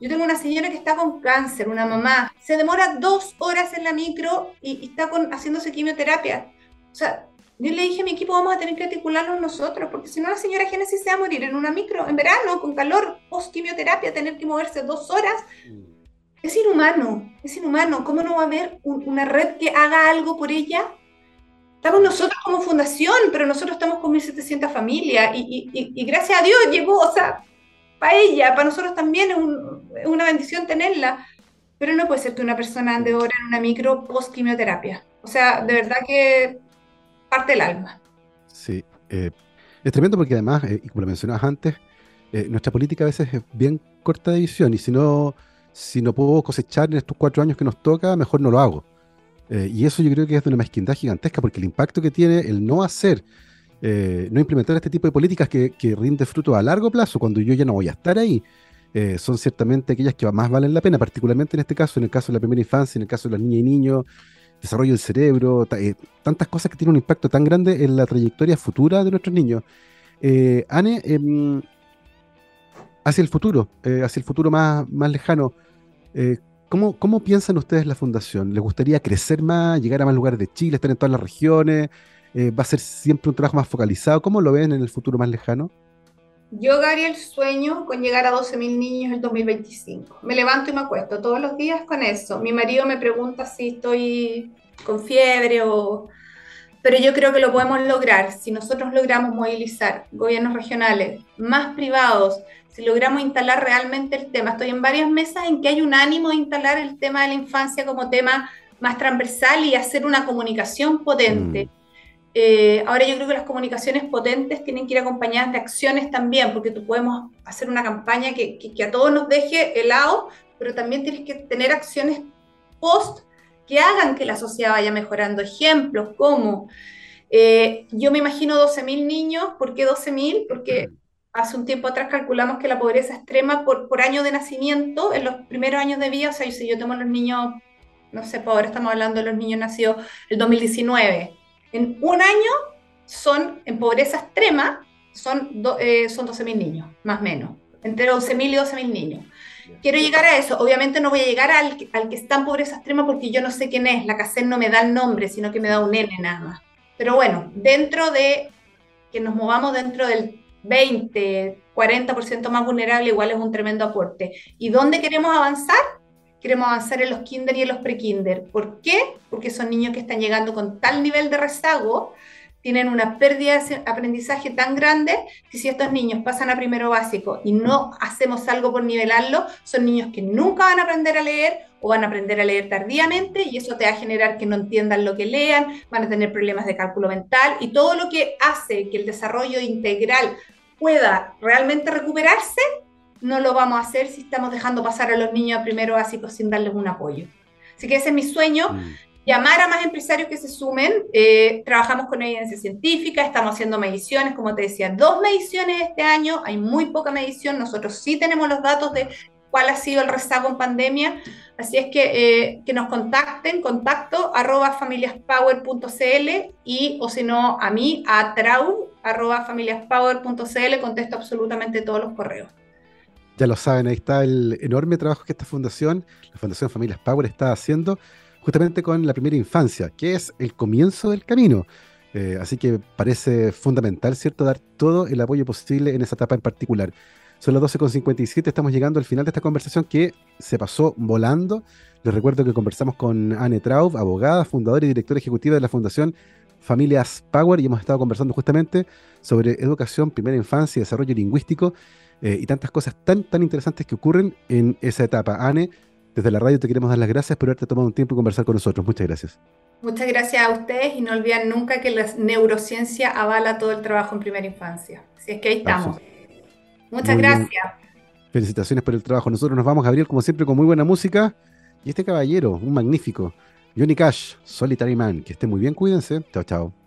yo tengo una señora que está con cáncer, una mamá, se demora dos horas en la micro y, está con, haciéndose quimioterapia. O sea, yo le dije a mi equipo, vamos a tener que articularnos nosotros, porque si no la señora Génesis se va a morir en una micro, en verano, con calor, post quimioterapia, tener que moverse dos horas. Mm. Es inhumano, es inhumano. ¿Cómo no va a haber una red que haga algo por ella? Estamos nosotros como fundación, pero nosotros estamos con 1.700 familias y, y, gracias a Dios llegó, o sea, para ella, para nosotros también es, una bendición tenerla, pero no puede ser que una persona ande ahora en una micro post quimioterapia. O sea, de verdad que parte el alma. Sí, eh, es tremendo porque además, eh, y como lo mencionabas antes, eh, nuestra política a veces es bien corta de visión y si no si no puedo cosechar en estos cuatro años que nos toca, mejor no lo hago. Eh, y eso yo creo que es de una mezquindad gigantesca, porque el impacto que tiene el no hacer, eh, no implementar este tipo de políticas que, que, rinde fruto a largo plazo, cuando yo ya no voy a estar ahí, eh, son ciertamente aquellas que más valen la pena, particularmente en este caso, en el caso de la primera infancia, en el caso de las niñas y niños, desarrollo del cerebro, tantas cosas que tienen un impacto tan grande en la trayectoria futura de nuestros niños. Anne, em, hacia el futuro, hacia el futuro más, más lejano, ¿cómo, ¿Cómo piensan ustedes la fundación? ¿Les gustaría crecer más, llegar a más lugares de Chile, estar en todas las regiones? Eh, ¿Va a ser siempre un trabajo más focalizado? ¿Cómo lo ven en el futuro más lejano? Yo, Gabriel, sueño con llegar a 12.000 niños en 2025. Me levanto y me acuesto todos los días con eso. Mi marido me pregunta si estoy con fiebre o... Pero yo creo que lo podemos lograr si nosotros logramos movilizar gobiernos regionales, más privados, si logramos instalar realmente el tema. Estoy en varias mesas en que hay un ánimo de instalar el tema de la infancia como tema más transversal y hacer una comunicación potente. Mm. Eh, ahora yo creo que las comunicaciones potentes tienen que ir acompañadas de acciones también, porque tú podemos hacer una campaña que, que, a todos nos deje helado, pero también tienes que tener acciones post que hagan que la sociedad vaya mejorando. Ejemplos como, eh, yo me imagino 12.000 niños, ¿por qué 12.000? Porque hace un tiempo atrás calculamos que la pobreza extrema por, por año de nacimiento, en los primeros años de vida, o sea, si yo tengo los niños, no sé, por ahora estamos hablando de los niños nacidos el 2019, en un año son, en pobreza extrema, son, eh, son 12.000 niños, más o menos, entre 11.000 y 12.000 niños. Quiero llegar a eso. Obviamente no voy a llegar al, al, que está en pobreza extrema porque yo no sé quién es. La CACEN no me da el nombre, sino que me da un N nada más. Pero bueno, dentro de que nos movamos dentro del 20, 40% más vulnerable, igual es un tremendo aporte. ¿Y dónde queremos avanzar? Queremos avanzar en los kinder y en los pre-kinder. ¿Por qué? Porque son niños que están llegando con tal nivel de rezago, tienen una pérdida de aprendizaje tan grande que si estos niños pasan a primero básico y no hacemos algo por nivelarlo, son niños que nunca van a aprender a leer o van a aprender a leer tardíamente y eso te va a generar que no entiendan lo que lean, van a tener problemas de cálculo mental y todo lo que hace que el desarrollo integral pueda realmente recuperarse, no lo vamos a hacer si estamos dejando pasar a los niños a primero básico sin darles un apoyo. Así que ese es mi sueño, mm. llamar a más empresarios que se sumen. Eh, trabajamos con evidencia científica, estamos haciendo mediciones, como te decía, dos mediciones este año, hay muy poca medición, nosotros sí tenemos los datos de cuál ha sido el rezago en pandemia, así es que eh, que nos contacten, contacto arroba familiaspower.cl y o si no a mí, a trau arroba familiaspower.cl, contesto absolutamente todos los correos. Ya lo saben, ahí está el enorme trabajo que esta fundación, la Fundación Familias Power, está haciendo justamente con la primera infancia, que es el comienzo del camino. Eh, así que parece fundamental, ¿cierto?, dar todo el apoyo posible en esa etapa en particular. Son las 12.57, estamos llegando al final de esta conversación que se pasó volando. Les recuerdo que conversamos con Anne Traub, abogada, fundadora y directora ejecutiva de la Fundación Familias Power y hemos estado conversando justamente sobre educación, primera infancia, desarrollo lingüístico eh, y tantas cosas tan, tan interesantes que ocurren en esa etapa. Anne, desde la radio te queremos dar las gracias por haberte tomado un tiempo y conversar con nosotros. Muchas gracias. Muchas gracias a ustedes y no olviden nunca que la neurociencia avala todo el trabajo en primera infancia. Así es que ahí estamos. Muchas gracias. Felicitaciones por el trabajo. Nosotros nos vamos, Gabriel, como siempre, con muy buena música. Y este caballero, un magnífico, Johnny Cash, Solitary Man. Que esté muy bien, cuídense. Chao, chao.